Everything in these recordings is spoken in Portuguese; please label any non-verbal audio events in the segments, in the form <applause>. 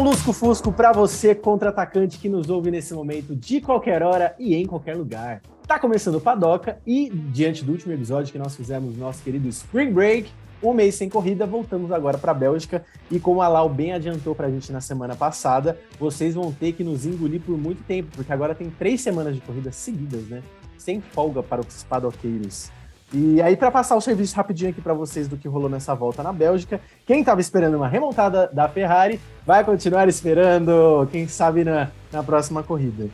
um lusco-fusco para você, contra-atacante que nos ouve nesse momento, de qualquer hora e em qualquer lugar. Tá começando o Padoca e, diante do último episódio que nós fizemos nosso querido Spring Break, um mês sem corrida, voltamos agora para a Bélgica e como a Lau bem adiantou para a gente na semana passada, vocês vão ter que nos engolir por muito tempo, porque agora tem três semanas de corrida seguidas, né? Sem folga para os padoqueiros. E aí, para passar o serviço rapidinho aqui para vocês do que rolou nessa volta na Bélgica, quem estava esperando uma remontada da Ferrari vai continuar esperando, quem sabe na, na próxima corrida.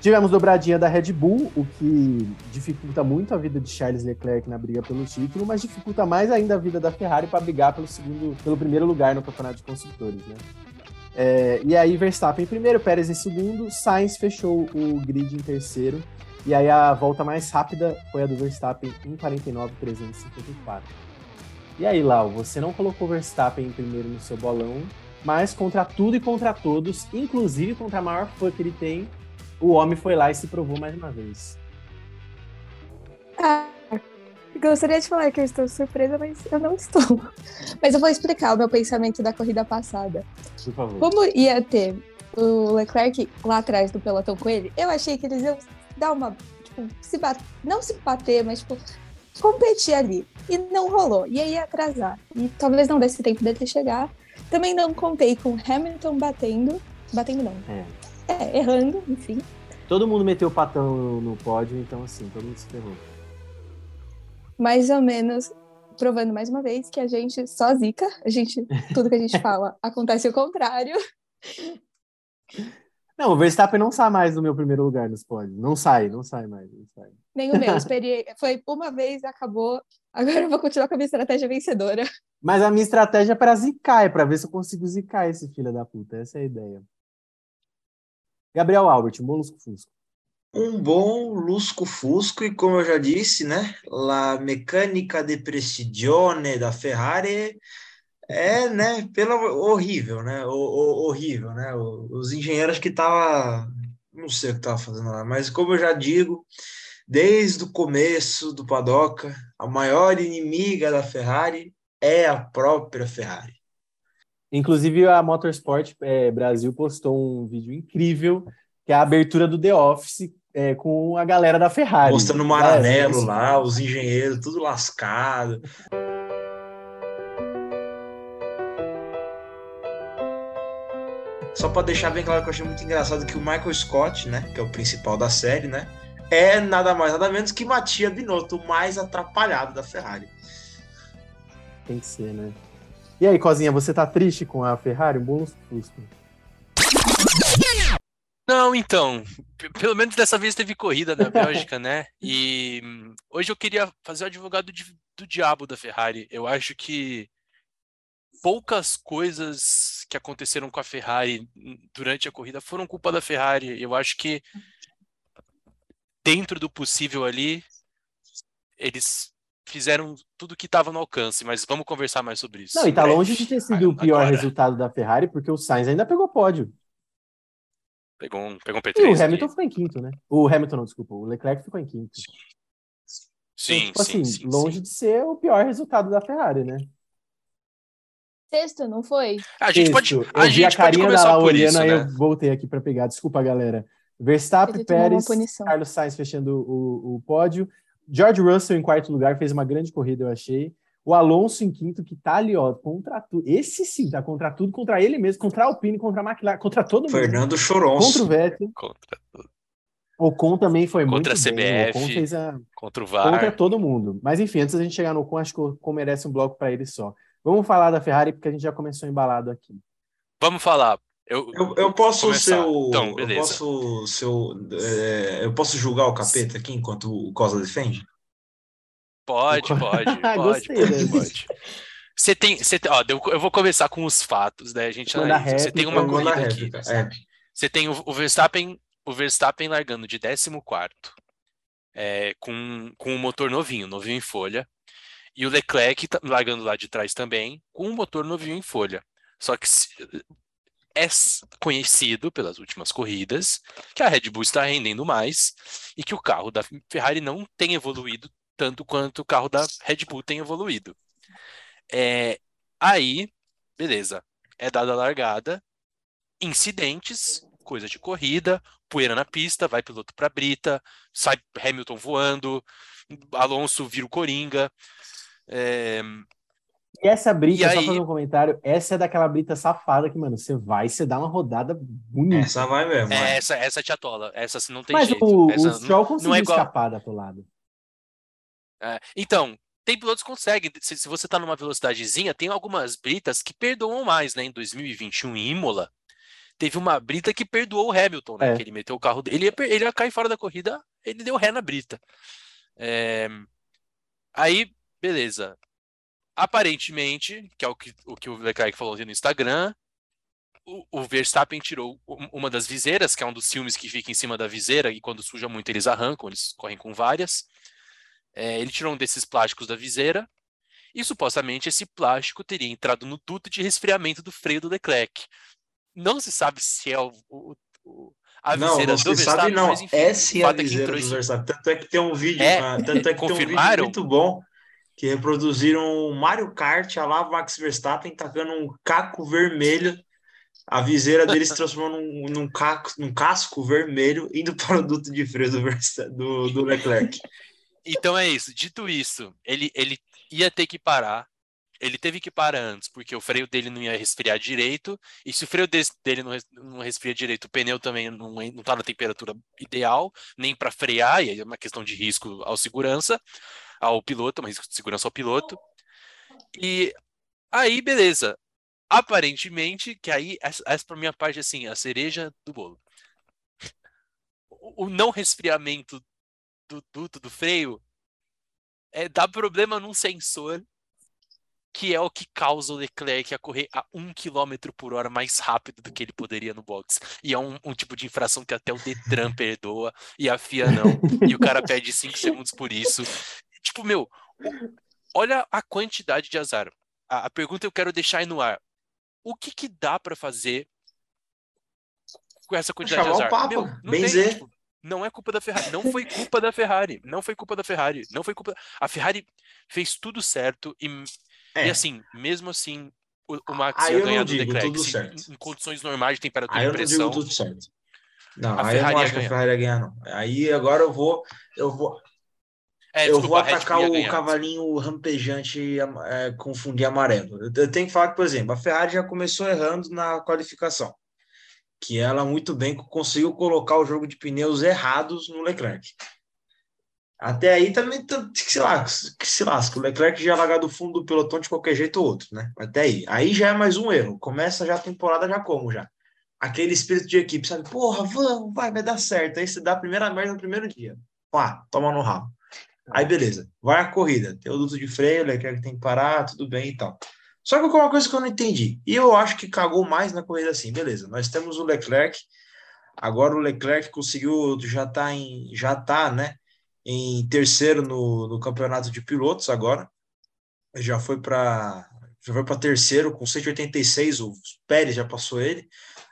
Tivemos dobradinha da Red Bull, o que dificulta muito a vida de Charles Leclerc na briga pelo título, mas dificulta mais ainda a vida da Ferrari para brigar pelo segundo, pelo primeiro lugar no campeonato de construtores, né? É, e aí Verstappen em primeiro, Pérez em segundo, Sainz fechou o grid em terceiro e aí a volta mais rápida foi a do Verstappen em 49.354. E aí, Lau, você não colocou Verstappen em primeiro no seu bolão, mas contra tudo e contra todos, inclusive contra a maior fã que ele tem, o homem foi lá e se provou mais uma vez. Ah, gostaria de falar que eu estou surpresa, mas eu não estou. <laughs> Mas eu vou explicar o meu pensamento da corrida passada. Por favor. Como ia ter o Leclerc lá atrás do pelotão com ele, eu achei que eles iam dar uma. Tipo, se bater, não se bater, mas tipo, competir ali. E não rolou. E aí ia atrasar. E talvez não desse tempo dele chegar. Também não contei com Hamilton batendo. Batendo não. É. É, errando, enfim. Todo mundo meteu o patão no pódio, então assim, todo mundo se ferrou. Mais ou menos provando mais uma vez que a gente só zica, a gente, tudo que a gente <laughs> fala acontece o contrário. Não, o Verstappen não sai mais do meu primeiro lugar nos pódios. Não sai, não sai mais. Não sai. Nem o meu, <laughs> esperei. Foi uma vez, acabou. Agora eu vou continuar com a minha estratégia vencedora. Mas a minha estratégia é para zicar, é para ver se eu consigo zicar esse filho da puta. Essa é a ideia. Gabriel Albert, um bom lusco-fusco. Um bom lusco-fusco, e como eu já disse, né? La mecânica de prestigione da Ferrari é, né? Pelo horrível, né? O, o, horrível, né? Os engenheiros que tava, não sei o que tava fazendo lá, mas como eu já digo, desde o começo do Padoca, a maior inimiga da Ferrari é a própria Ferrari. Inclusive, a Motorsport é, Brasil postou um vídeo incrível, que é a abertura do The Office é, com a galera da Ferrari. Mostrando o Maranello é, lá, os engenheiros, tudo lascado. Só para deixar bem claro que eu achei muito engraçado que o Michael Scott, né, que é o principal da série, né, é nada mais nada menos que Mattia Binotto, o mais atrapalhado da Ferrari. Tem que ser, né? E aí, Cozinha, você tá triste com a Ferrari? Um fusco. Não, então, pelo menos dessa vez teve corrida na <laughs> Bélgica, né? E hum, hoje eu queria fazer o advogado de, do diabo da Ferrari. Eu acho que poucas coisas que aconteceram com a Ferrari durante a corrida foram culpa da Ferrari. Eu acho que dentro do possível ali, eles fizeram tudo que estava no alcance, mas vamos conversar mais sobre isso. Não, e tá longe de ter sido o pior Agora. resultado da Ferrari, porque o Sainz ainda pegou pódio. Pegou um, pegou um P3. E o Hamilton ficou em quinto, né? O Hamilton, não, desculpa, o Leclerc ficou em quinto. Sim, então, tipo sim, assim, sim, longe sim. de ser o pior resultado da Ferrari, né? Sexto, não foi? A gente pode, Sexto. a eu vi a gente pode carinha da começar por Laureana isso, aí né? eu voltei aqui para pegar. Desculpa, galera. Verstappen, Pérez. Carlos Sainz fechando o, o pódio. George Russell em quarto lugar, fez uma grande corrida, eu achei. O Alonso em quinto, que tá ali, ó, contra tudo. Esse sim, tá contra tudo, contra ele mesmo, contra a Alpine, contra a McLaren, contra todo mundo. Fernando Choronço. Contra o Vettel. Contra, O Ocon também foi Contra muito a bem. CBF. Ocon fez a... contra o VAR. contra todo mundo. Mas enfim, antes da gente chegar no Ocon, acho que o Ocon merece um bloco para ele só. Vamos falar da Ferrari, porque a gente já começou embalado aqui. Vamos falar. Eu, Eu, eu posso começar. ser o. Então, eu beleza. posso ser o, é, eu posso julgar o capeta aqui enquanto o Cosa defende? Pode, pode, <laughs> pode, Gostei pode, dessa. pode. Você tem, você tem, ó, eu eu vou começar com os fatos, né? A gente analisa. Você tem uma corrida aqui. é. Você tem o, o Verstappen, o Verstappen largando de 14 é, com, com um motor novinho, novinho em folha. E o Leclerc tá- largando lá de trás também, com um motor novinho em folha. Só que é conhecido pelas últimas corridas que a Red Bull está rendendo mais e que o carro da Ferrari não tem evoluído tanto quanto o carro da Red Bull tem evoluído. É, aí, beleza, é dada a largada incidentes, coisa de corrida, poeira na pista, vai piloto para brita, sai Hamilton voando, Alonso vira o Coringa. É... E essa brita, E só aí- fazer um comentário, essa é daquela brita safada que, mano, você vai, você dá uma rodada bonita. Essa vai mesmo. é, é. essa, essa te atola, essa não tem Mas jeito. o, essa o Stroll conseguiu não é igual- escapar da lado. É, então, tem pilotos que conseguem. Se, se você tá numa velocidadezinha, tem algumas britas que perdoam mais, né? Em 2021, em Imola, teve uma brita que perdoou o Hamilton, né? É. Que ele meteu o carro dele. Ele ia, ele ia cair fora da corrida, ele deu ré na brita. É, Aí, beleza. Aparentemente, que é o que o, que o Leclerc falou no Instagram, o, o Verstappen tirou um- uma das viseiras, que é um dos filmes que fica em cima da viseira, e quando suja muito eles arrancam, eles correm com várias. É, ele tirou um desses plásticos da viseira e supostamente esse plástico teria entrado no duto de resfriamento do freio do Leclerc. Não se sabe se é o, o- o- a Não, viseira não do se Verstappen, sabe não. mas enfim, é a fato é que viseira entrou do Verstappen. Tanto é que tem um vídeo, É, ah, tanto é que tem um vídeo confirmaram? muito bom que reproduziram o Mario Kart, a lá Max Verstappen tacando um caco vermelho. A viseira dele se <laughs> transformou num, num, caco, num casco vermelho indo para o duto de freio do, do, do Leclerc. Então é isso. Dito isso, ele, ele ia ter que parar. Ele teve que parar antes, porque o freio dele não ia resfriar direito. E se o freio dele não, res- não resfria direito, o pneu também não, não tá na temperatura ideal, nem para frear, e aí é uma questão de risco ao segurança, ao piloto, uma risco de segurança ao piloto. E aí, beleza. Aparentemente, que aí, essa, essa pra minha parte, assim, a cereja do bolo. O, o não resfriamento do duto do freio é, dá problema num sensor que é o que causa o Leclerc a correr a 1 km por hora mais rápido do que ele poderia no box. E é um, um tipo de infração que até o Detran <laughs> perdoa e a FIA não. E o cara pede 5 segundos por isso. Tipo, meu, o- olha a quantidade de azar. A, a pergunta eu quero deixar aí no ar. O que que dá pra fazer com essa quantidade Chamar de o azar? Papa, Meu, não benzer. tem, tipo, não é culpa da Ferrari. Não foi culpa da Ferrari. Não foi culpa da Ferrari. Não foi culpa. A Ferrari fez tudo certo e, É, e assim, mesmo assim, o, o Max Aí ia eu não ganhar do Leclerc. se- certo. em, condições normais de temperatura aí e eu não digo pressão. tudo certo. Não, A aí eu Ferrari não ia acho que a. Ferrari ia ganhar, não. Aí agora eu vou, eu vou, É, eu desculpa, vou atacar o cavalinho rampejante é, confundir amarelo. Eu, tenho que falar que, por exemplo, a Ferrari já começou errando na qualificação, que ela muito bem conseguiu colocar o jogo de pneus errados no Leclerc. Até aí também que se lasca, que se lasca. O Leclerc já largar do fundo do pelotão de qualquer jeito ou outro, né? Até aí. Aí já é mais um erro. Começa já a temporada já como já. Aquele espírito de equipe, sabe? Porra, vamos, vai, vai dar certo. Aí você dá a primeira merda no primeiro dia. Pá, toma no rabo. Aí beleza, vai a corrida. Tem o duto de freio, o Leclerc tem que parar, tudo bem e tal. Só que uma coisa que eu não entendi, e eu acho que cagou mais na corrida assim, beleza. Nós temos o Leclerc, agora o Leclerc conseguiu, já tá em, já tá, né, em terceiro no, no campeonato de pilotos agora. Já foi para já foi para terceiro com 186, o Pérez já passou ele.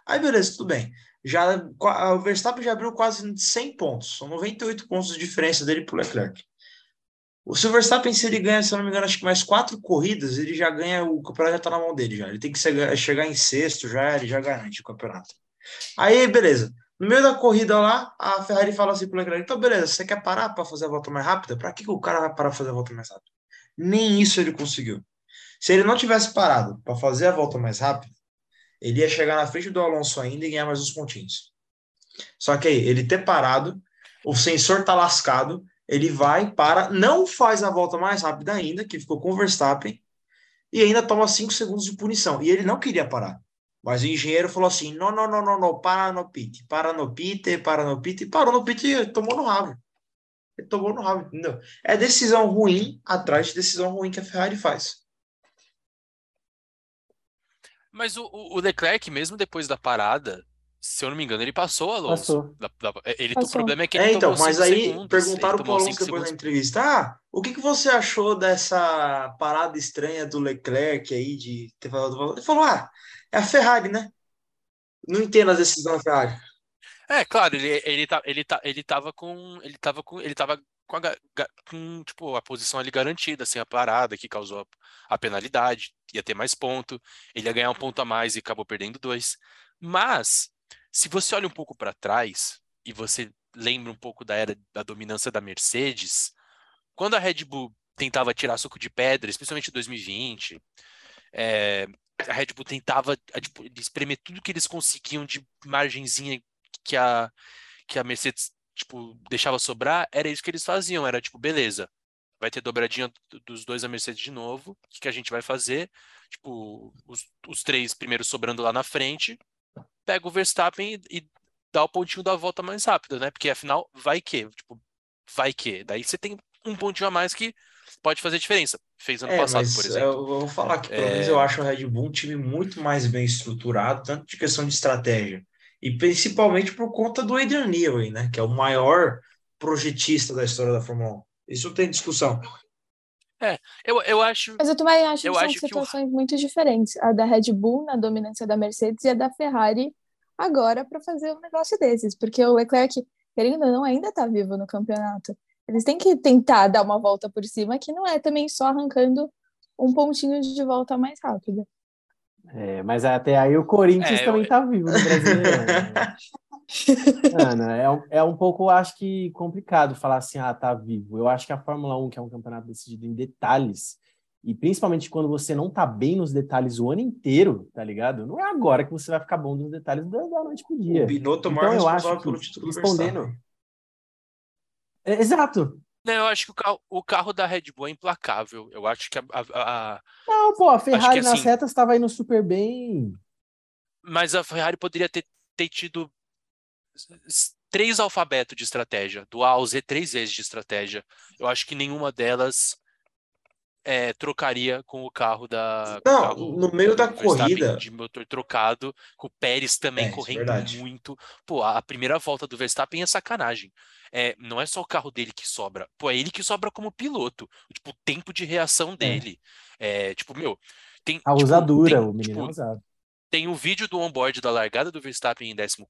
Aí beleza, tudo bem. Já o Verstappen já abriu quase 100 pontos, são 98 pontos de diferença dele para o Leclerc. O se Verstappen, se ele ganha, se eu não me engano, acho que mais quatro corridas, ele já ganha, o campeonato já tá na mão dele já. Ele tem que chegar, chegar em sexto, já ele já garante o campeonato. Aí, beleza. No meio da corrida lá, a Ferrari fala assim pro Leclerc: então, beleza, você quer parar para fazer a volta mais rápida? Para que, que o cara vai parar para fazer a volta mais rápida? Nem isso ele conseguiu. Se ele não tivesse parado para fazer a volta mais rápida, ele ia chegar na frente do Alonso ainda e ganhar mais uns pontinhos. Só que aí, ele ter parado, o sensor tá lascado, ele vai, para, não faz a volta mais rápida ainda, que ficou com o Verstappen, e ainda toma 5 segundos de punição. E ele não queria parar. Mas o engenheiro falou assim: não, não, não, não, não, para no pit, para no pit, para no pit, e parou no pit e tomou no rabo. Ele tomou no rabo, entendeu? É decisão ruim atrás de decisão ruim que a Ferrari faz. Mas o, o Leclerc, mesmo depois da parada, se eu não me engano, ele passou, Alonso. Passou. Da- da- ele, Passou. O problema é que ele É, então, tomou mas aí segundos, perguntaram pro tomou Alonso depois da segundos. entrevista: ah, o que, que você achou dessa parada estranha do Leclerc aí de ter falado? Ele falou: ah, é a Ferrari, né? Não entendo as decisões da Ferrari. É, claro, ele, ele, tá, ele, tá, ele tava com. Ele tava com. Ele tava com a, com, tipo, a posição ali garantida, assim, a parada que causou a, a penalidade, ia ter mais ponto, ele ia ganhar um ponto a mais e acabou perdendo dois. Mas, se você olha um pouco para trás e você lembra um pouco da era da dominância da Mercedes, quando a Red Bull tentava tirar suco de pedra, especialmente em 2020, é, a Red Bull tentava tipo, espremer tudo que eles conseguiam de margenzinha que a, que a Mercedes tipo, deixava sobrar, era isso que eles faziam, era tipo, beleza, vai ter dobradinha dos dois a Mercedes de novo, o que, que a gente vai fazer? Tipo, os, os três primeiros sobrando lá na frente, pega o Verstappen e, e dá o pontinho da volta mais rápida, né? Porque afinal, vai que, tipo, vai que. Daí você tem um pontinho a mais que pode fazer diferença. Fez ano É, passado, por exemplo. eu vou falar que pelo É. menos eu acho o Red Bull um time muito mais bem estruturado, tanto de questão de estratégia, e principalmente por conta do Adrian Newey, né? Que é o maior projetista da história da Fórmula 1. Isso tem discussão. Eu, eu acho. Mas eu também acho Eu que são acho que o- situações muito diferentes. A da Red Bull na dominância da Mercedes e a da Ferrari agora para fazer um negócio desses. Porque o Leclerc, querendo ou não, ainda está vivo no campeonato. Eles têm que tentar dar uma volta por cima, que não é também só arrancando um pontinho de volta mais rápido. É, mas até aí o Corinthians É, também eu- tá vivo no Brasileirão. <laughs> Ana, é, um- é um pouco, acho que, complicado falar assim, ah, tá vivo. Eu acho que a Fórmula 1, que é um campeonato decidido em detalhes, e principalmente quando você não tá bem nos detalhes o ano inteiro, tá ligado? Não é agora que você vai ficar bom nos detalhes da, da noite pro dia. O Binotto o Então, eu acho que, pelo título do respondendo-. É, exato. Não, eu acho que o carro, o carro da Red Bull é implacável. Eu acho que a, a- a- Não, pô, a Ferrari que, nas assim- retas estava indo super bem. Mas a Ferrari poderia ter, ter tido três alfabetos de estratégia, do A ao Z, três vezes de estratégia. Eu acho que nenhuma delas é, trocaria com o carro da. Não, carro no meio da corrida- De motor trocado, com o Pérez também É, é correndo muito. Pô, a, primeira volta do Verstappen é sacanagem. É, não é só o carro dele que sobra. Pô, é ele que sobra como piloto. Tipo, o tempo de reação dele. É, tipo, meu. Tem, A tipo, usadura, tem, o menino tipo, é usado. tem um vídeo do onboard da largada do Verstappen em 14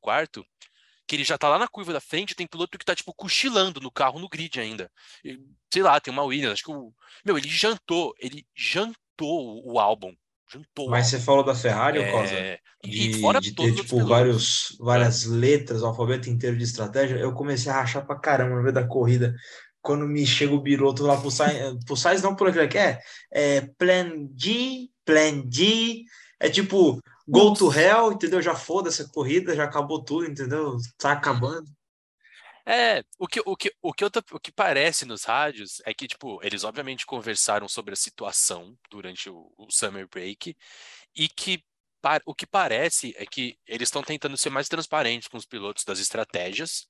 que ele já tá lá na curva da frente, tem piloto que tá, tipo, cochilando no carro, no grid ainda. E, sei lá, tem uma Williams, acho que o... Meu, ele jantou, ele jantou o álbum. Jantou Mas você falou da Ferrari, ô Cosa? É, e de, fora de ter, tipo, vários, várias letras, o alfabeto inteiro de estratégia, eu comecei a rachar pra caramba no meio da corrida. Quando me chega o biroto lá pro Sainz, <laughs> pro Sainz não por aquele que é, é Plan G, Plan G, é tipo Go to Hell, entendeu? Já foda essa corrida, já acabou tudo, entendeu? Tá acabando. É, o que, o que, o que, eu tô- o que parece nos rádios é que, tipo, eles obviamente conversaram sobre a situação durante o, o Summer Break e que pa- o que parece é que eles estão tentando ser mais transparentes com os pilotos das estratégias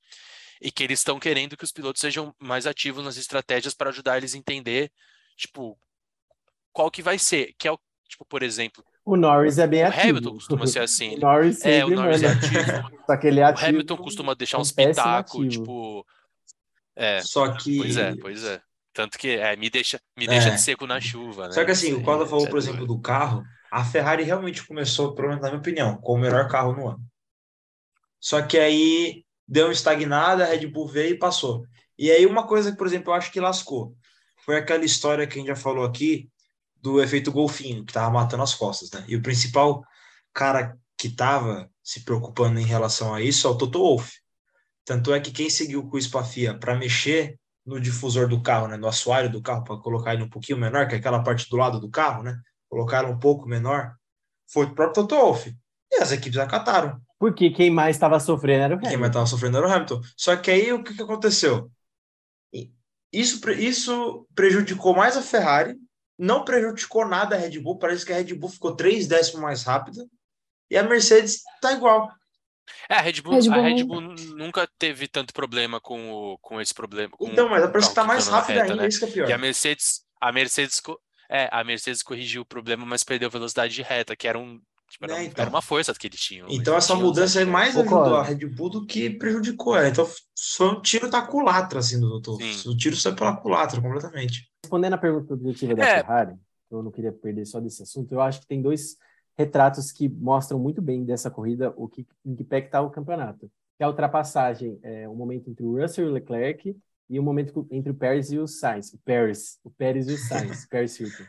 e que eles estão querendo que os pilotos sejam mais ativos nas estratégias para ajudar eles a entender, tipo, qual que vai ser, que é o, tipo, por exemplo, O Norris é bem o ativo. Hamilton costuma ser assim, <laughs> O Norris é, o Norris é ativo, <laughs> Só que ele é o ativo. Hamilton costuma deixar um uns péssimo pitacos, ativo. tipo, é, Só que. Pois é, pois é. Tanto que é, me deixa, me deixa É. de seco na chuva, né? Só que assim, o Costa falou, é por exemplo, do carro, a Ferrari realmente começou, pelo menos na minha opinião, com o melhor carro no ano. Só que aí deu uma estagnada, a Red Bull veio e passou. E aí uma coisa que, por exemplo, eu acho que lascou, foi aquela história que a gente já falou aqui do efeito golfinho, que tava matando as costas, né? E o principal cara que tava se preocupando em relação a isso é o Toto Wolff. Tanto é que quem seguiu com o Spafia para mexer no difusor do carro, né, no assoalho do carro, para colocar ele um pouquinho menor, que é aquela parte do lado do carro, né? Colocaram um pouco menor, foi o próprio Toto Wolff. E as equipes acataram. Porque quem mais estava sofrendo era o Quem mais Hamilton. estava sofrendo era o Hamilton. Só que aí o que, que aconteceu? Isso, isso prejudicou mais a Ferrari, não prejudicou nada a Red Bull. Parece que a Red Bull ficou três décimos mais rápida e a Mercedes tá igual. É, a Red Bull, Red a Bull Red não- Bull nunca teve tanto problema com, o, com esse problema. com Então, mas parece que tá mais rápida reta, ainda, né? isso que é pior. E a Mercedes, a Mercedes, é, a Mercedes corrigiu o problema, mas perdeu velocidade de reta, que era um, tipo, era, É, um- então. era uma força que eles tinham. Então essa tinham mudança aí de mais ajudou a Concordo. Red Bull do que prejudicou ela. Então foi um tiro da culatra, assim, do doutor. Sim. O tiro saiu pela culatra, completamente. Respondendo a pergunta objetiva da É. Ferrari, eu não queria perder só desse assunto, eu acho que tem dois retratos que mostram muito bem dessa corrida o que, em que pé que está o campeonato. Que é a ultrapassagem, é um momento entre o Russell e o Leclerc e um momento entre o Pérez e o Sainz. O Pérez, o Pérez e o Sainz, <laughs> Pérez Hilton.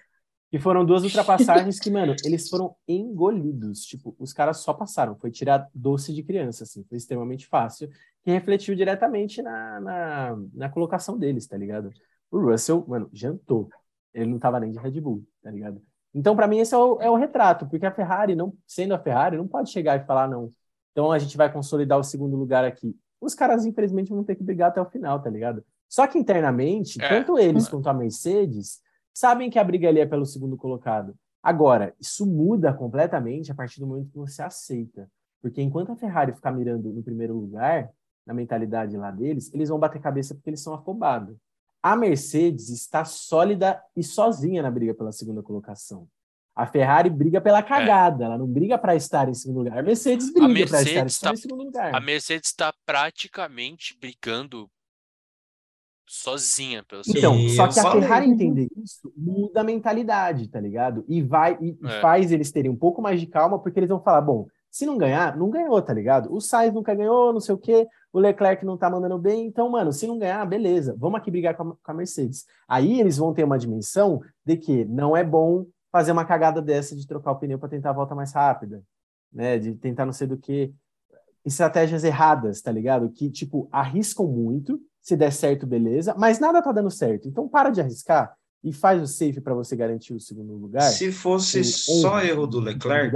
Que foram duas ultrapassagens que, <laughs> mano, eles foram engolidos. Tipo, os caras só passaram. Foi tirar doce de criança, assim. Foi extremamente fácil. Que refletiu diretamente na, na, na colocação deles, tá ligado? O Russell, mano, jantou. Ele não tava nem de Red Bull, tá ligado? Então, para mim, esse é o, é o retrato, porque a Ferrari, não sendo a Ferrari, não pode chegar e falar, não, então a gente vai consolidar o segundo lugar aqui. Os caras, infelizmente, vão ter que brigar até o final, tá ligado? Só que internamente, é. tanto eles quanto a Mercedes sabem que a briga ali é pelo segundo colocado. Agora, isso muda completamente a partir do momento que você aceita. Porque enquanto a Ferrari ficar mirando no primeiro lugar, na mentalidade lá deles, eles vão bater cabeça porque eles são afobados. A Mercedes está sólida e sozinha na briga pela segunda colocação. A Ferrari briga pela é. cagada, é. ela não briga para estar em segundo lugar. A Mercedes briga para estar, estar, em segundo lugar. A Mercedes está praticamente brigando sozinha pelo Então, só que a Ferrari entender isso muda a mentalidade, tá ligado? E vai e é. faz eles terem um pouco mais de calma, porque eles vão falar, bom, se não ganhar, não ganhou, tá ligado? O Sainz nunca ganhou, não sei o quê, o Leclerc não tá mandando bem, então, mano, se não ganhar, beleza, vamos aqui brigar com a, com a Mercedes. Aí eles vão ter uma dimensão de que não é bom fazer uma cagada dessa de trocar o pneu para tentar a volta mais rápida, né? De tentar não sei do que estratégias erradas, tá ligado? Que tipo arriscam muito, se der certo, beleza, mas nada tá dando certo. Então para de arriscar e faz o safe para você garantir o segundo lugar. Se fosse só erro do Leclerc,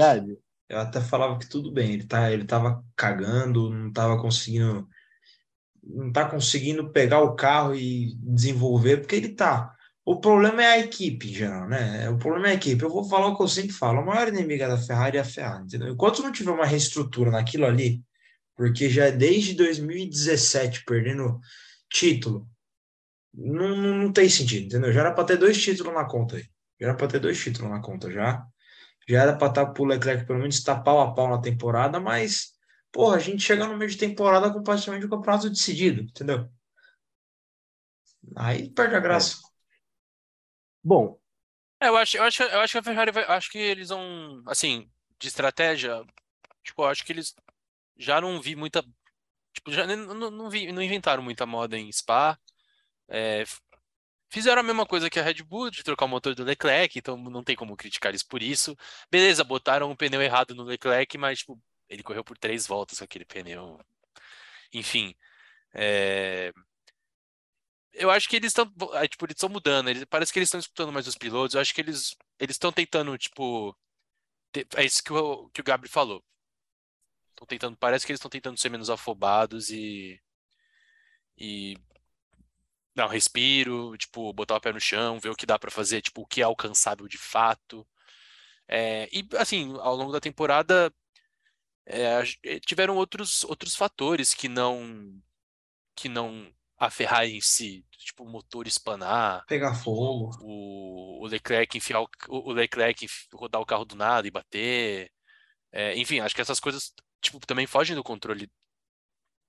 eu até falava que tudo bem, ele, tá, ele tava cagando, não tava conseguindo. Não tá conseguindo pegar o carro e desenvolver, porque ele tá. O problema é a equipe, já, né? O problema é a equipe. Eu vou falar o que eu sempre falo: a maior inimiga da Ferrari é a Ferrari, entendeu? Enquanto não tiver uma reestrutura naquilo ali, porque já é desde 2017 perdendo título, não, não tem sentido, entendeu? Já era para ter dois títulos na conta aí. Já era para ter dois títulos na conta já. Já era para estar tá pro Leclerc pelo menos estar pau a pau na temporada, mas, porra, a gente chega no meio de temporada com praticamente o campeonato decidido, entendeu? Aí perde a graça. É. Bom. É, eu acho, eu acho, eu acho que a Ferrari vai, acho que eles vão, assim, de estratégia, tipo, eu acho que eles já não vi muita, tipo, já não, não, não inventaram muita moda em Spa. É, Fizeram a mesma coisa que a Red Bull, de trocar o motor do Leclerc, então não tem como criticar eles por isso. Beleza, botaram um pneu errado no Leclerc, mas tipo, ele correu por três voltas com aquele pneu. Enfim. É... Eu acho que eles estão. Tipo, eles estão mudando. Eles, parece que eles estão escutando mais os pilotos. Eu acho que eles eles estão tentando, tipo. Ter, é isso que o, que o Gabriel falou. Estão tentando. Parece que eles estão tentando ser menos afobados e. E dar um respiro, tipo, botar o pé no chão, ver o que dá para fazer, tipo, o que é alcançável de fato. É, e, assim, ao longo da temporada, é, é, tiveram outros, outros fatores que não que não a Ferrari em si, tipo o motor espanar, pegar fogo, o, o Leclerc enfiar o, o Leclerc rodar o carro do nada e bater, é, enfim, acho que essas coisas tipo também fogem do controle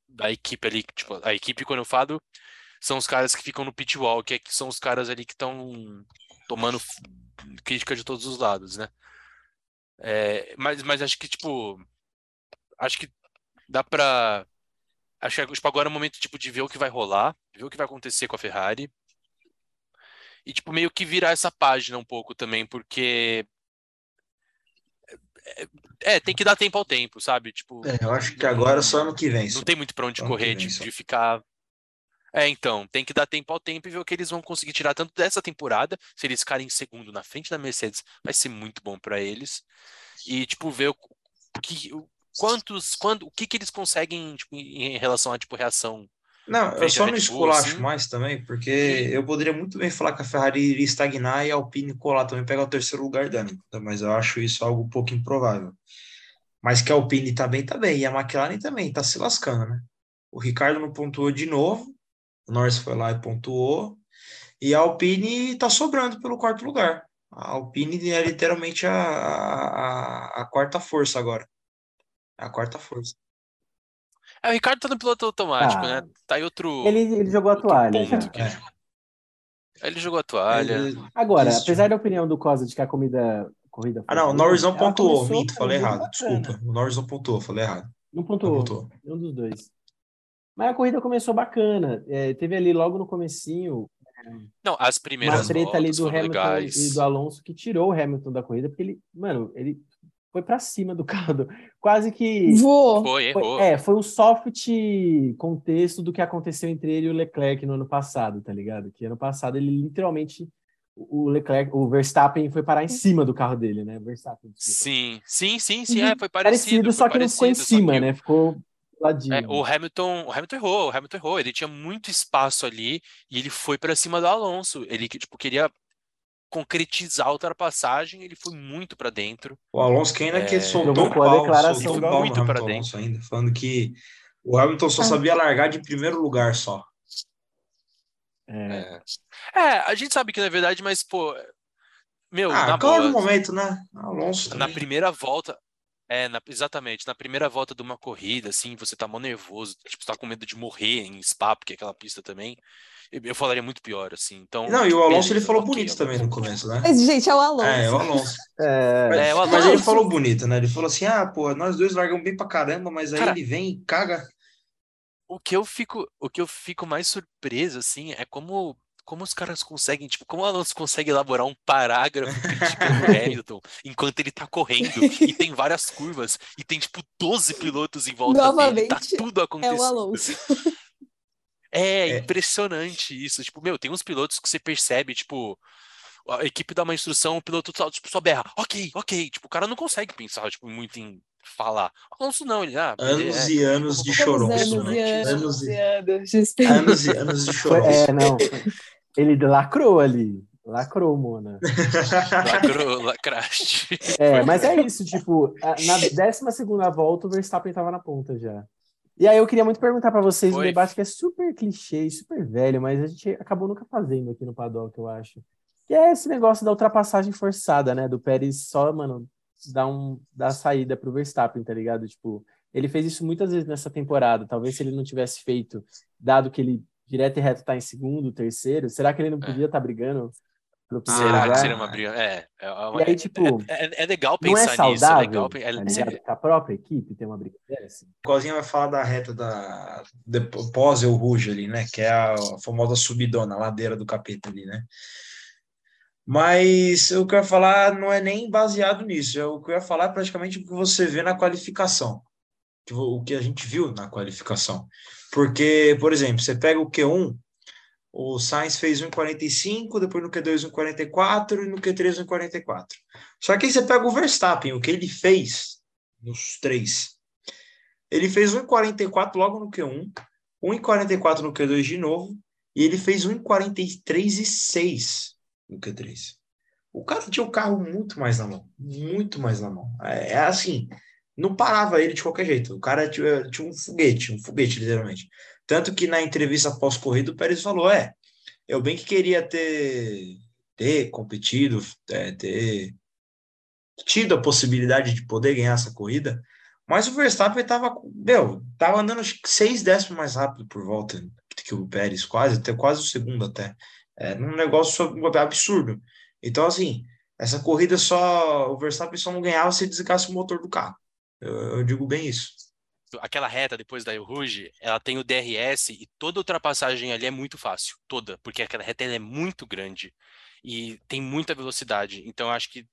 da equipe ali, tipo a equipe quando eu falo são os caras que ficam no pit wall, que, é, que são os caras ali que estão tomando crítica de todos os lados, né? É, mas, mas acho que, tipo, acho que dá pra. Acho que tipo, agora é o momento tipo, de ver o que vai rolar, ver o que vai acontecer com a Ferrari. E, tipo, meio que virar essa página um pouco também, porque. É, é tem que dar tempo ao tempo, sabe? Tipo, é, eu acho que agora só ano que vem. Não tem muito pra onde correr, de, de ficar é, então, tem que dar tempo ao tempo e ver o que eles vão conseguir tirar tanto dessa temporada. Se eles ficarem em segundo na frente da Mercedes, vai ser muito bom para eles. E, tipo, ver o que, quantos, quando, o que, que eles conseguem tipo, em relação à tipo, reação. Não, eu só não esculacho assim. mais também, porque eu poderia muito bem falar que a Ferrari iria estagnar e a Alpine colar também, pegar o terceiro lugar dela, mas eu acho isso algo um pouco improvável. Mas que a Alpine tá bem, tá bem, e a McLaren também, tá se lascando, né? O Ricardo não pontuou de novo, o Norris foi lá e pontuou. E a Alpine está sobrando pelo quarto lugar. A Alpine é literalmente a, a, a quarta força agora. É a quarta força. É, o Ricardo tá no piloto automático, ah, né? Tá aí outro. Ele, ele jogou a toalha. É. Ele jogou a toalha. Ele... Agora, apesar da opinião do Cosa de que a comida. Corrida ah, não, o Norris não pontuou. Minto, falei errado. Bacana. Desculpa. O Norris não pontuou, falei errado. Não pontuou. Não pontuou. Um dos dois. Mas a corrida começou bacana. É, teve ali logo no comecinho Não, as primeiras uma treta ali do Hamilton legais. e do Alonso que tirou o Hamilton da corrida, porque ele, mano, ele foi pra cima do <laughs> carro, do- quase que Voou. Foi, errou. é, foi um soft contexto do que aconteceu entre ele e o Leclerc no ano passado, tá ligado? Que ano passado ele literalmente o Leclerc, o Verstappen foi parar em cima do carro dele, né? Verstappen. Sim, sim, sim, sim, é, foi <laughs> parecido. Parecido, só foi que não ficou em parecido, cima, que né? Ficou ladinho. É, o Hamilton, o Hamilton errou, o Hamilton errou, ele tinha muito espaço ali e ele foi para cima do Alonso. Ele tipo queria concretizar a ultrapassagem, ele foi muito para dentro. O Alonso que ainda É, que soltou a pau, declaração soltou muito pra Hamilton dentro. Alonso ainda, falando que o Hamilton só Ah. sabia largar de primeiro lugar só. É. É, a gente sabe que não é verdade, mas pô, meu, Ah, na calor boa, no momento, né? Alonso na primeira volta, é, na- exatamente, na primeira volta de uma corrida, assim, você tá mó nervoso, tipo, você tá com medo de morrer em Spa, porque é aquela pista também. Eu, eu falaria muito pior, assim. Então, Não, e o Alonso ele beleza, falou ok, bonito também no começo, né? Mas, gente, é o Alonso. É, o Alonso. <laughs> É, Mas, É, o mas ele Alonso. falou bonito, né? Ele falou assim: ah, pô, nós dois largamos bem pra caramba, mas aí Cara, ele vem e caga. O que eu fico, o que eu fico mais surpreso, assim, é como, como os caras conseguem, tipo, como o Alonso consegue elaborar um parágrafo criticando o <laughs> Hamilton enquanto ele tá correndo e tem várias curvas e tem, tipo, 12 pilotos em volta dele, tá Novamente, tudo É o acontecendo. Alonso. <laughs> É É. impressionante isso. Tipo, meu, tem uns pilotos que você percebe, tipo, a equipe dá uma instrução, o piloto só, tipo, só berra, ok, ok. Tipo, o cara não consegue pensar, tipo, muito em falar. Alonso não, ele, ah, Anos e anos de chorão. anos e anos Anos e anos. de anos e anos de chorão. <laughs> é, não. Ele lacrou ali. Lacrou, Mona. lacrou, lacraste. É, mas é isso, tipo, na 12 segunda volta o Verstappen tava na ponta já. E aí eu queria muito perguntar pra vocês um Foi. debate que é super clichê, super velho, mas a gente acabou nunca fazendo aqui no Paddock, eu acho. Que é esse negócio da ultrapassagem forçada, né? Do Pérez só, mano, dar um dar saída pro Verstappen, tá ligado? Tipo, ele fez isso muitas vezes nessa temporada. Talvez se ele não tivesse feito, dado que ele direto e reto tá em segundo, terceiro, será que ele não podia estar brigando pelo primeiro Será que lugar? seria uma briga? É, é, uma- E aí, tipo, é, é- é legal Não é pensar nisso, é saudável, legal. tá é-? Que a própria equipe tem uma briga dessa. O Cozinha vai falar da reta da depo- pós El Rouge ali, né? Que é a famosa subidona, a ladeira do capeta ali, né? Mas o que eu ia falar não é nem baseado nisso. é O que eu ia falar é praticamente o que você vê na qualificação. O que a gente viu na qualificação. Porque, por exemplo, você pega o Q1, o Sainz fez 1,45, depois no Q2 1,44 e no Q3 1,44. Só que aí você pega o Verstappen, o que ele fez nos três. Ele fez 1,44 logo no Q1, 1,44 no Q2 de novo, e ele fez 1,43 e 6 no Q3. O cara tinha o carro muito mais na mão, muito mais na mão. É, é assim, não parava ele de qualquer jeito. O cara tinha, tinha um foguete, um foguete, literalmente. Tanto que na entrevista pós-corrida, o Pérez falou: é, eu bem que queria ter, ter competido, é, ter tido a possibilidade de poder ganhar essa corrida, mas o Verstappen estava, meu, tava andando seis décimos mais rápido por volta que o Pérez, quase, até quase o segundo até. É um negócio absurdo. Então, assim, essa corrida só, o Verstappen só não ganhava se desligasse o motor do carro. Eu, eu digo bem isso. Aquela reta depois da El Rouge, ela tem o DRS e toda ultrapassagem ali é muito fácil, toda, porque aquela reta é muito grande e tem muita velocidade. Então acho que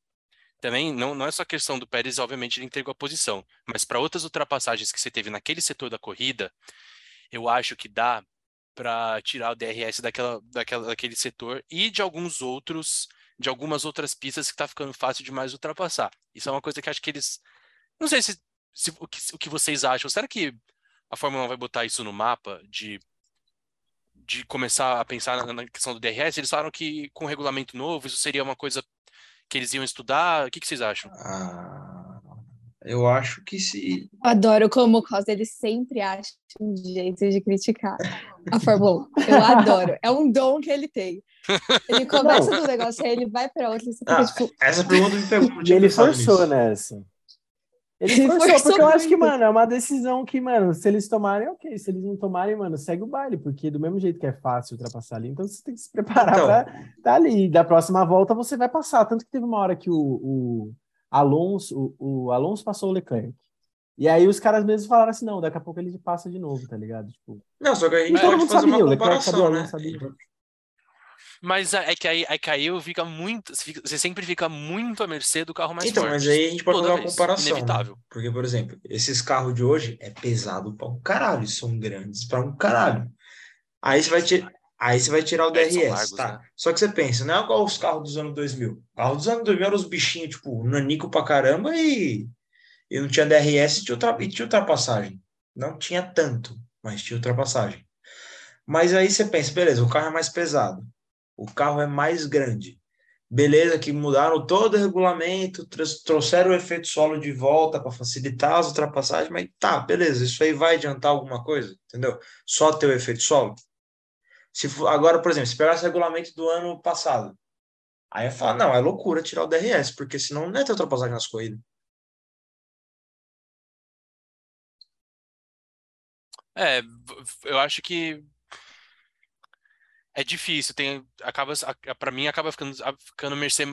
também não, não é só questão do Pérez, obviamente ele entregou a posição, mas para outras ultrapassagens que você teve naquele setor da corrida, eu acho que dá para tirar o DRS daquela, daquela, daquele setor e de alguns outros, de algumas outras pistas que está ficando fácil demais ultrapassar. Isso é uma coisa que acho que eles. Não sei se, se o, que, o que vocês acham. Será que a Fórmula 1 vai botar isso no mapa de, de começar a pensar na, questão do DRS? Eles falaram que com o regulamento novo isso seria uma coisa que eles iam estudar. O que, que vocês acham? Ah, eu acho que se. Adoro como o Costa ele sempre acha um jeito de criticar a Fórmula 1. Eu adoro. É um dom que ele tem. Ele <laughs> começa Não. do negócio, aí ele vai para outro e você fica Ah, tipo. essa pergunta me pegou. tinha ele forçou nisso. nessa. Ele forçou, forçou porque eu acho que, muito. mano, é uma decisão que, mano, se eles tomarem, ok. Se eles não tomarem, mano, segue o baile, porque do mesmo jeito que é fácil ultrapassar ali, então você tem que se preparar Então. pra tá ali. Da próxima volta você vai passar. Tanto que teve uma hora que o, o Alonso, o, o Alonso passou o Leclerc. E aí os caras mesmos falaram assim, não, daqui a pouco ele passa de novo, tá ligado? Tipo, Não, só que a gente todo pode mundo fazer sabia, uma o Leclerc sabia, comparação, o né? Alonso sabia. Mas é que aí, é que aí eu fica muito. você sempre fica muito à mercê do carro mais Então, forte. mas aí a gente pode fazer uma vez, comparação, né? Inevitável. Porque, por exemplo, esses carros de hoje é pesado pra um caralho, são grandes pra um caralho. Aí você vai tirar, aí você vai tirar o É, DRS, largos, tá? né? Só que você pensa, não é igual os carros dos anos 2000. O carro dos anos 2000 eram os bichinhos, tipo, nanico pra caramba e, e não tinha DRS e tinha, ultra- e tinha ultrapassagem. Não tinha tanto, mas tinha ultrapassagem. Mas aí você pensa, beleza, o carro é mais pesado, o carro é mais grande. Beleza, que mudaram todo o regulamento, trouxeram o efeito solo de volta para facilitar as ultrapassagens, mas tá, beleza, isso aí vai adiantar alguma coisa, entendeu? Só ter o efeito solo. Se for, agora, por exemplo, se pegasse o regulamento do ano passado, aí eu falo, não, é loucura tirar o DRS, porque senão não é ter ultrapassagem nas corridas. É, eu acho que é difícil. Tem, acaba, para mim, acaba ficando, ficando mercê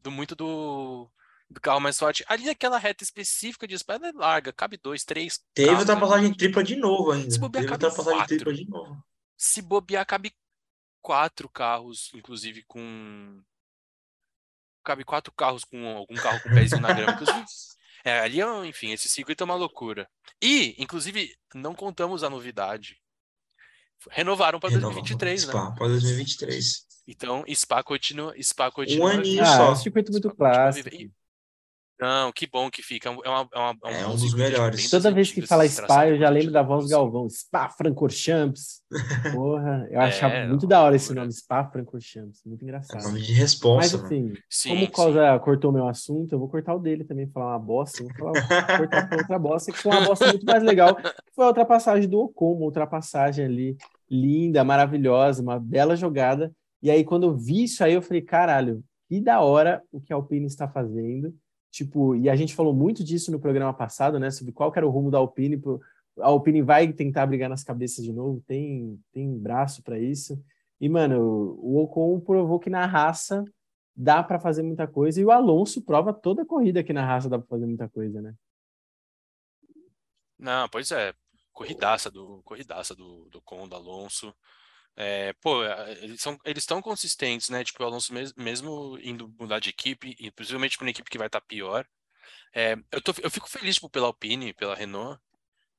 do, muito do, do carro mais forte. Ali naquela reta específica de Spa, ela é larga, cabe dois, três Teve carros ultrapassagem tripla de novo ainda. Se bobear, Teve ultrapassagem tripla de novo. Se bobear, cabe quatro carros, inclusive com. Cabe quatro carros com algum carro com pezinho na grama. É, ali, é um- enfim, esse circuito é uma loucura. E, inclusive, não contamos a novidade. Renovaram para Renova- 2023, né? Spa, para 2023. Então, Spa continua, Spa continua. aninho vivo. Isso Ah, só. é um circuito muito clássico. E- Não, que bom que fica. É, uma, é, uma, é, uma- É bom um dos circuito, tipo, melhores. Toda vez que fala Spa, eu já lembro da voz Galvão. Spa Francorchamps. <laughs> Porra, eu É, achava muito da hora esse nome, Spa Francorchamps. Muito É engraçado. nome de Mas responsa, mano. assim, Sim, como o. Causa cortou meu assunto, eu vou cortar o dele também, falar uma bosta. Eu vou falar, cortar pra outra bosta, que foi uma bosta muito mais legal. que Foi a ultrapassagem do Ocon, uma ultrapassagem ali, linda, maravilhosa, uma bela jogada. E aí, quando eu vi isso aí, eu falei, caralho, que da hora o que a Alpine está fazendo. Tipo, e a gente falou muito disso no programa passado, né? Sobre qual era o rumo da Alpine. A Alpine vai tentar brigar nas cabeças de novo, tem, tem braço para isso. E, mano, o Ocon provou que na raça dá para fazer muita coisa. E o Alonso prova toda a corrida que na raça dá para fazer muita coisa, né? Não, pois é. Corridaça do, corridaça do, do Con, do Alonso. É, pô, eles são, eles estão consistentes, né? Tipo, o Alonso mes- mesmo indo mudar de equipe, e possivelmente para uma equipe que vai estar pior. É, eu, tô, eu fico feliz tipo, pela Alpine, pela Renault.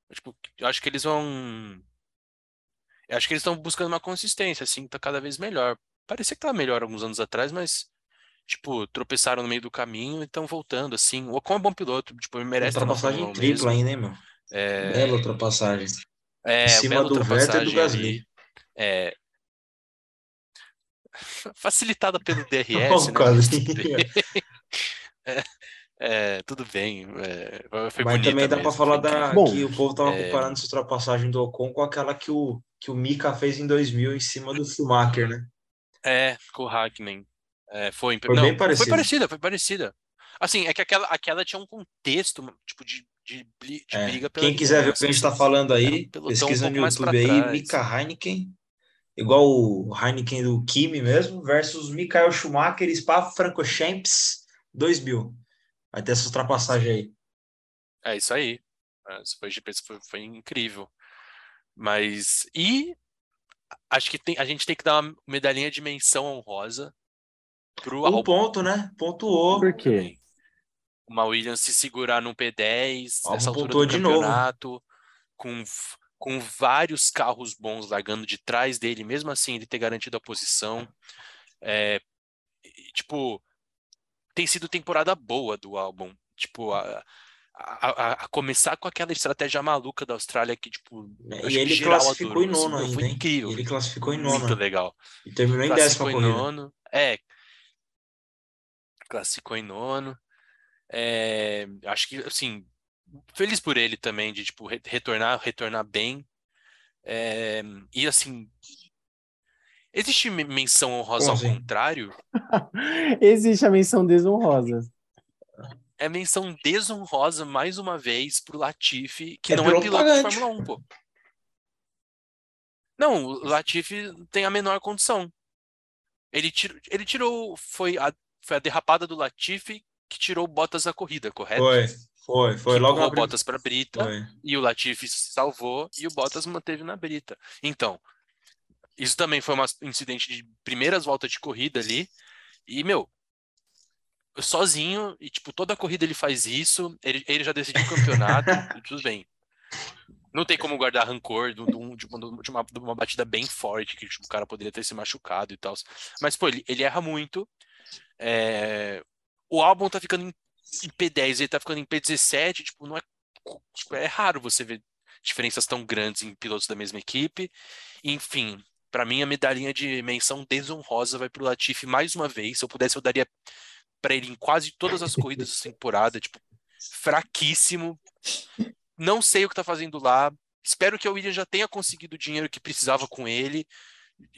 Eu, tipo, eu acho que eles vão. Eu acho que eles estão buscando uma consistência, assim, tá cada vez melhor. Parecia que tava melhor alguns anos atrás, mas, tipo, tropeçaram no meio do caminho e estão voltando, assim. O Ocon é bom piloto, tipo, ele merece Ultrapassagem Fórmula 1 tripla ainda, hein, meu? É, Bela ultrapassagem. é, em cima do Vettel e do Gasly. É, <laughs> facilitada pelo DRS, <laughs> né? <laughs> É, é, tudo bem. é, foi Mas também dá pra mesmo, falar foi da. Bom, que o povo tava é- comparando essa ultrapassagem do Ocon com aquela que o, que o Mika fez em 2000 em cima do Schumacher, né? É, com o Hackney. É, foi, Foi não, bem foi parecido. parecida, foi parecida. Assim, é que aquela, aquela tinha um contexto, tipo, de, de, de É, briga pela Quem quiser ver o que a gente tá falando aí, um pelotão pesquisa um no YouTube aí. Mika Heineken, igual o Heineken do Kimi mesmo, versus Michael Schumacher, Spa Francorchamps 2000. Vai ter essa ultrapassagem aí. É isso aí. É, Isso foi, foi, foi incrível. Mas. E acho que tem, a gente tem que dar uma medalhinha de menção honrosa pro Um Albon ponto, né? Pontuou. Por quê? Uma Williams se segurar no P10 Albon nessa altura do de novo. campeonato, com, com vários carros bons largando de trás dele, mesmo assim ele ter garantido a posição. É, tipo, tem sido temporada boa do álbum. Tipo, a, a, a- começar com aquela estratégia maluca da Austrália que, tipo, acho E ele classificou em adorou, assim, nono meu, ainda, foi incrível. Ele classificou em Muito nono. legal. E terminou em décima Classificou em nono. É. Classificou em nono. É, acho que, assim, feliz por ele também, de, tipo, re- retornar, retornar bem. É, e, assim, existe me- menção honrosa ao assim? contrário? <laughs> Existe a menção desonrosa. É menção desonrosa, mais uma vez, pro Latifi, que É não é piloto de. Fórmula 1, pô. Não, o Latifi tem a menor condição. Ele, tirou, ele tirou. Foi a, foi a derrapada do Latifi que tirou o Bottas da corrida, correto? Foi, foi, foi. Logo na o Bottas para brita Foi. e o Latifi se salvou e o Bottas manteve na brita. Então, Isso também foi um incidente de primeiras voltas de corrida ali. E, meu, sozinho, e tipo, toda a corrida ele faz isso, ele, ele já decidiu o campeonato, <laughs> tudo bem. Não tem como guardar rancor do- do- de, uma, de uma- de uma batida bem forte, que tipo, o cara poderia ter se machucado e tal. Mas, pô, ele, ele erra muito. É, O álbum tá ficando em, em P10, ele tá ficando em P17, tipo, não é, tipo, é raro você ver diferenças tão grandes em pilotos da mesma equipe. Enfim, pra mim a medalhinha de menção desonrosa vai pro Latifi mais uma vez. Se eu pudesse, eu daria pra ele em quase todas as corridas da temporada, tipo, fraquíssimo. Não sei o que tá fazendo lá. Espero que a Williams já tenha conseguido o dinheiro que precisava com ele.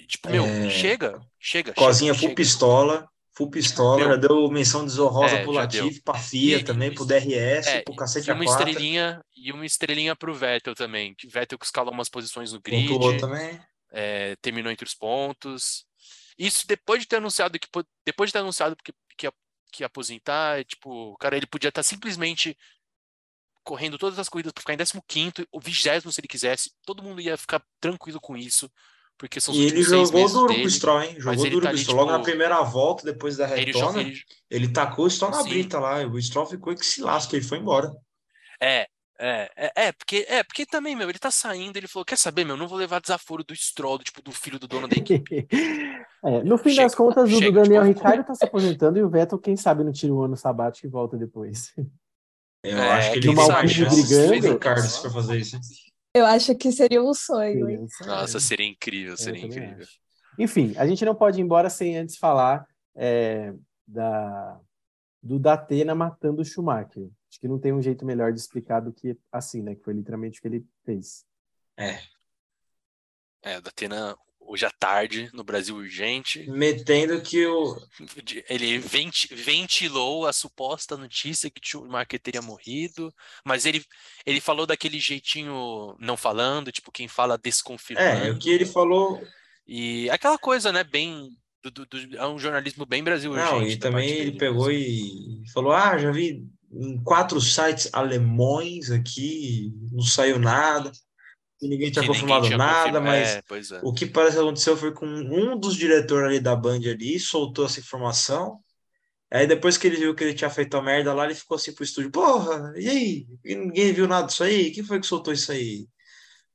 Tipo, meu, É, chega, chega, Cozinha chega, full chega. pistola. Full pistola, já deu menção desonrosa É, pro deu. pra FIA E- também, e- pro DRS, É, pro cacete e uma 4. estrelinha e uma estrelinha pro Vettel também. Que Vettel que escalou umas posições no grid, Pontuou também. é, terminou entre os pontos. Isso depois de ter anunciado que po- depois de ter anunciado que, que, ia- que ia aposentar, tipo, cara, ele podia estar simplesmente correndo todas as corridas para ficar em 15º, ou 20 se ele quisesse. Todo mundo ia ficar tranquilo com isso, porque são os E ele últimos seis jogou duro dele. pro Stroll, hein? Jogou ele duro tá pro Stroll. Logo tipo, na primeira volta, depois da Ele, retona, ele- ele tacou o Stroll na Sim. brita lá. O Stroll ficou que se lasca, ele foi embora. É, é, é, é, porque, é, porque também, meu, ele tá saindo, ele falou, quer saber, meu, não vou levar desaforo do Stroll, do, tipo, do filho do dono da equipe. <laughs> É, no fim Chega, das contas, o do chega, Daniel tipo, Ricciardo tá se <laughs> aposentando e o Vettel, quem sabe, não tira um ano sabático e volta depois. Eu É, acho que ele tem mais né? Brigando. Ricardo for fazer isso. Eu acho que seria um sonho, hein? Nossa, seria incrível, seria incrível. acho. Enfim, a gente não pode ir embora sem antes falar é, da, do Datena matando o Schumacher. Acho que não tem um jeito melhor de explicar do que assim, né? Que foi literalmente o que ele fez. É, da Atena hoje à tarde, no Brasil Urgente, Metendo que o. ele venti- ventilou a suposta notícia que o Schumacher teria morrido, mas ele, ele falou daquele jeitinho não falando, tipo, quem fala desconfirmando. É, o que ele falou. E aquela coisa, né, bem. do- do- do- é um jornalismo bem Brasil Não, urgente. e da também ele pegou mesmo. e falou: Ah, já vi em quatro sites alemães aqui, não saiu nada, e ninguém tinha Que ninguém confirmado tinha nada, confirma- mas É, é. o que parece que aconteceu foi com um dos diretores ali da Band ali, soltou essa informação. Aí depois que ele viu que ele tinha feito a merda lá, ele ficou assim pro estúdio: Porra, e aí? Ninguém viu nada disso aí? Quem foi que soltou isso aí?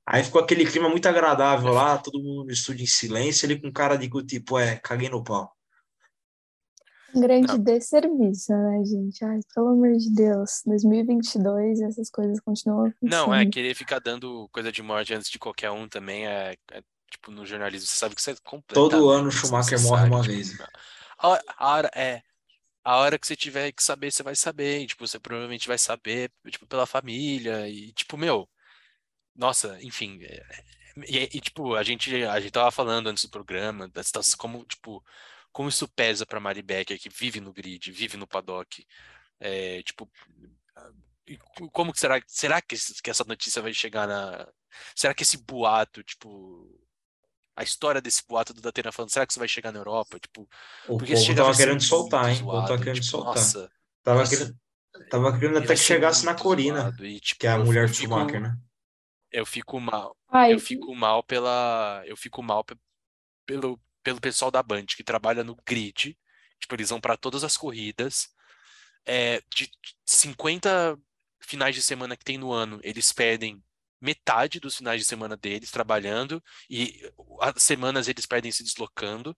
Aí ficou aquele clima muito agradável lá, todo mundo no estúdio em silêncio, ele com cara de tipo, é, caguei no pau. Um grande Não. desserviço, né, gente? Ai, pelo amor de Deus. 2022, essas coisas continuam Não, é acontecendo. querer ficar dando coisa de morte antes de qualquer um também é, é, tipo no jornalismo, você sabe que isso é completamente Todo ano o Schumacher morre uma desnecessário, vez. tipo, a hora, a hora- é a hora que você tiver que saber, você vai saber, e, tipo, você provavelmente vai saber, tipo, pela família e tipo, meu, nossa, enfim, é- e, e, tipo, a gente a gente tava falando antes do programa, da situação, como, tipo, como isso pesa pra Mari Becker, que vive no grid, vive no paddock, é, tipo, co- como que será, será que, que essa notícia vai chegar na. Será que esse boato, tipo. A história desse boato do Datena falando, será que isso vai chegar na Europa? Tipo, O porque se povo tava querendo soltar, hein? O povo tava zoado, querendo tipo, soltar. Nossa, Tava nossa, querendo, tava querendo até que chegasse na Corina, zoado. E, tipo, que é a mulher do fico- Schumacher, né? Eu fico mal. Ai, Eu fico mal pela. Eu fico mal pe- pelo, pelo pessoal da Band que trabalha no grid. Tipo, eles vão para todas as corridas. É, de 50 finais de semana que tem no ano, eles perdem metade dos finais de semana deles trabalhando, e as semanas eles perdem se deslocando.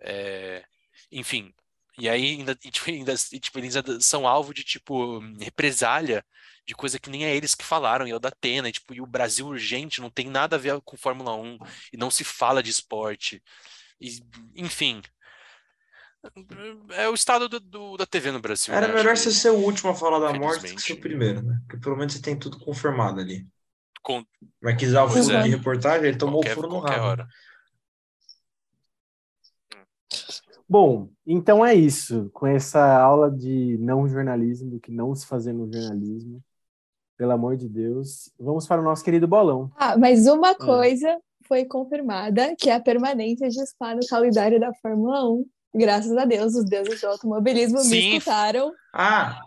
É, enfim. E aí ainda, e, tipo, ainda- e, tipo, eles ainda são alvo de tipo represália de coisa que nem é eles que falaram, e é o da Atena, e, tipo, e o Brasil urgente não tem nada a ver com Fórmula 1, e não se fala de esporte. E, enfim. É o estado do, do- da TV no Brasil. Era né? melhor você ser o último a falar da morte do que ser o primeiro, né? Porque pelo menos você tem tudo confirmado ali. com Vai quiser o furo é. de reportagem, ele tomou qualquer, o furo no rabo. hora. Bom, então é isso. Com essa aula de não jornalismo, do que não se fazer no jornalismo, pelo amor de Deus, vamos para o nosso querido bolão. Ah, mas uma coisa foi confirmada, que a permanência de Spa no calendário da Fórmula 1. Graças a Deus, os deuses do automobilismo Sim. me escutaram. Ah,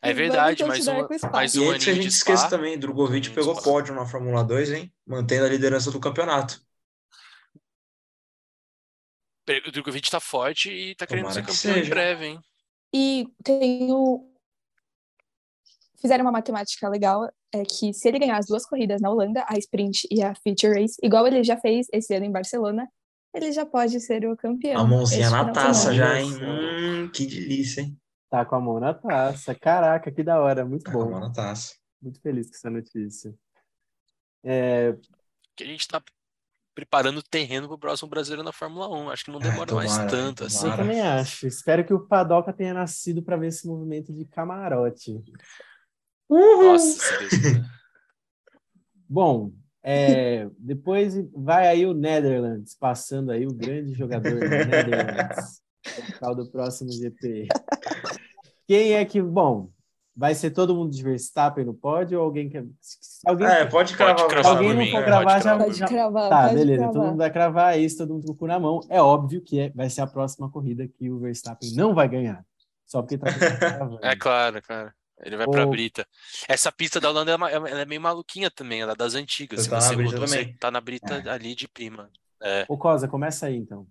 É verdade, mais continuar uma, mais e um antes que a gente Spa. também, Drogovic pegou Spa. pódio na Fórmula 2, hein? Mantendo a liderança do campeonato. O Drogovic tá forte e tá querendo Tomara ser que campeão em seja. breve, hein? E tem o. Fizeram uma matemática legal, é que se ele ganhar as duas corridas na Holanda, a sprint e a feature race, igual ele já fez esse ano em Barcelona, ele já pode ser o campeão. A mãozinha na taça já, hein? Hum, que delícia, hein? Tá com a mão na taça. Caraca, que da hora. Muito Tá com a mão bom. na taça. Muito feliz com essa notícia. É, Que a gente tá preparando o terreno pro próximo brasileiro na Fórmula 1. Acho que não Ah, demora mais tomara, tanto assim. eu tomara. também acho. Espero que o Padoca tenha nascido para ver esse movimento de camarote. Nossa, Deus quiser. <laughs> Bom, é, depois vai aí o Netherlands, passando aí o grande jogador do Netherlands, o tal do próximo GP. Quem é que, bom, vai ser todo mundo de Verstappen no pódio ou alguém que alguém É, pode cravar. Pode o cravar alguém não for pode cravar, já. Pode já cravar, Tá, pode beleza. cravar. Todo mundo vai cravar é isso, todo mundo com o cu na mão. É óbvio que é- vai ser a próxima corrida que o Verstappen não vai ganhar. Só porque tá cravando. <laughs> É claro, cara. Ele vai pra Ô. Brita. Essa pista da Holanda é, é meio maluquinha também, ela é das antigas. Você Se na você Brita rodou, você também. tá na Brita É. ali de prima. É. Ô, Cosa, começa aí então.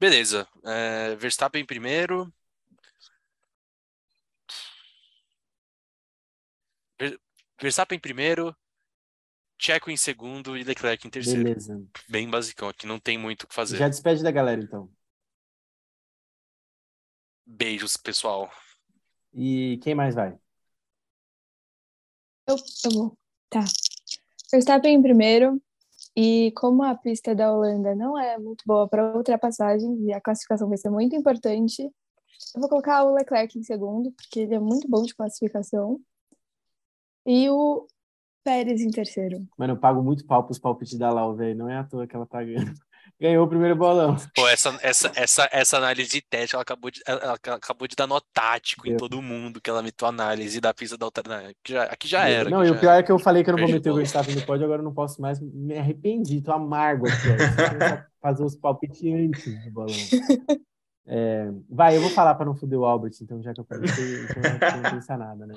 Beleza. É, Verstappen em primeiro. Ver- Verstappen em primeiro. Checo em segundo e Leclerc em terceiro. Beleza. Bem basicão, aqui não tem muito o que fazer. Já despede da galera então. Beijos, pessoal. E quem mais vai? Eu, eu vou. Tá. Verstappen em primeiro. E como a pista da Holanda não é muito boa para ultrapassagens e a classificação vai ser muito importante, eu vou colocar o Leclerc em segundo, porque ele é muito bom de classificação. E o Pérez em terceiro. Mano, eu pago muito pau pros palpites da Lau, velho. Não é à toa que ela tá ganhando. Ganhou o primeiro bolão. Pô, essa, essa, essa, essa análise de teste, ela acabou de, ela acabou de dar nó tático em todo mundo que ela meteu análise da pista da outra. não, Aqui já, aqui já era. Não, e o pior é que eu falei que eu não vou meter o. Verstappen no pódio, agora eu não posso mais. Me arrependi, tô amargo aqui. Fazer os palpites antes do bolão. <laughs> É, vai, eu vou falar para não foder o Albert, então, já que eu comecei, então eu não <laughs> pensar nada, né?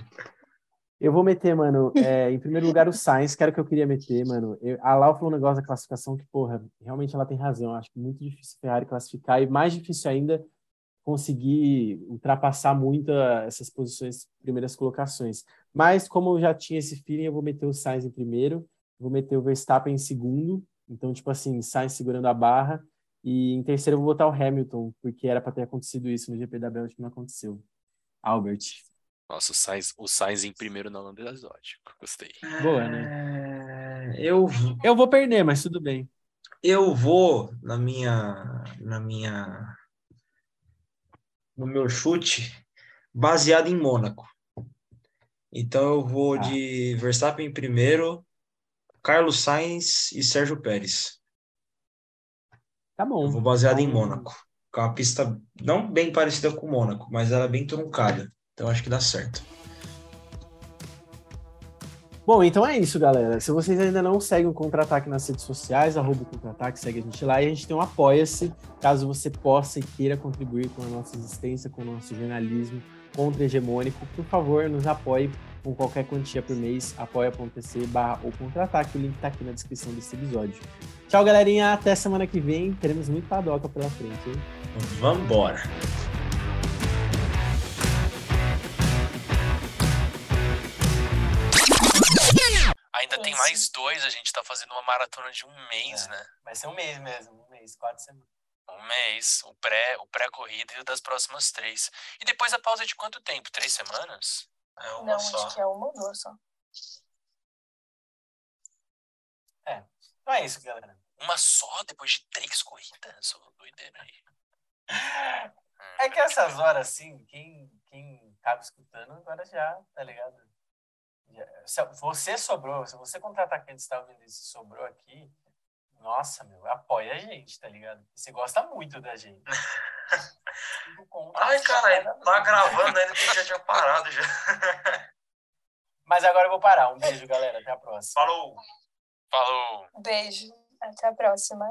Eu vou meter, mano, é, em primeiro lugar o Sainz, que era o que eu queria meter, mano. Eu- a Lau falou um negócio da classificação que, porra, realmente ela tem razão. Eu acho que muito difícil a Ferrari classificar e mais difícil ainda conseguir ultrapassar muito essas posições, primeiras colocações. Mas como eu já tinha esse feeling, eu vou meter o Sainz em primeiro, vou meter o Verstappen em segundo. Então, tipo assim, Sainz segurando a barra. E em terceiro eu vou botar o Hamilton, porque era para ter acontecido isso no GP da Bélgica, não aconteceu. Albert. Nossa, o Sainz, o Sainz em primeiro na Holanda é exótico. Gostei. Boa, né? É, Eu, Eu vou perder, mas tudo bem. eu vou na minha, na minha, no meu chute baseado em Mônaco. Então eu vou Ah. de Verstappen em primeiro, Carlos Sainz e Sérgio Pérez. Tá bom. Eu vou baseado em Então, Mônaco. É uma pista não bem parecida com Mônaco, mas ela é bem truncada. Então acho que dá certo. Bom, então é isso, galera. Se vocês ainda não seguem o Contra-Ataque nas redes sociais, arroba Contra-Ataque, segue a gente lá. E a gente tem um Apoia-se, caso você possa e queira contribuir com a nossa existência, com o nosso jornalismo contra-hegemônico. Por favor, nos apoie com qualquer quantia por mês, apoia.se barra ou Contra-Ataque. O link tá aqui na descrição desse episódio. Tchau, galerinha. Até semana que vem. Teremos muito padoca pela frente, hein? Vambora! Mais dois, a gente tá fazendo uma maratona de um mês, É. né? Vai ser um mês mesmo, um mês, quatro semanas. Um mês, o pré, o pré-corrida e o das próximas três. E depois a pausa de quanto tempo? Três semanas? É uma Não, só. acho que é uma ou duas só. Então é isso, galera. Uma só depois de três corridas? Ô, doideira aí. É que essas horas, assim, quem, quem tava escutando agora já, tá ligado? Se você sobrou, se você contra-atacante está ouvindo isso e sobrou aqui, nossa, meu, apoia a gente, tá ligado? Você gosta muito da gente. <laughs> Ai, caralho, tá gravando ainda que já tinha parado já. <laughs> Mas agora eu vou parar. Um beijo, galera. Até a próxima. Falou! Falou! Beijo. Até a próxima.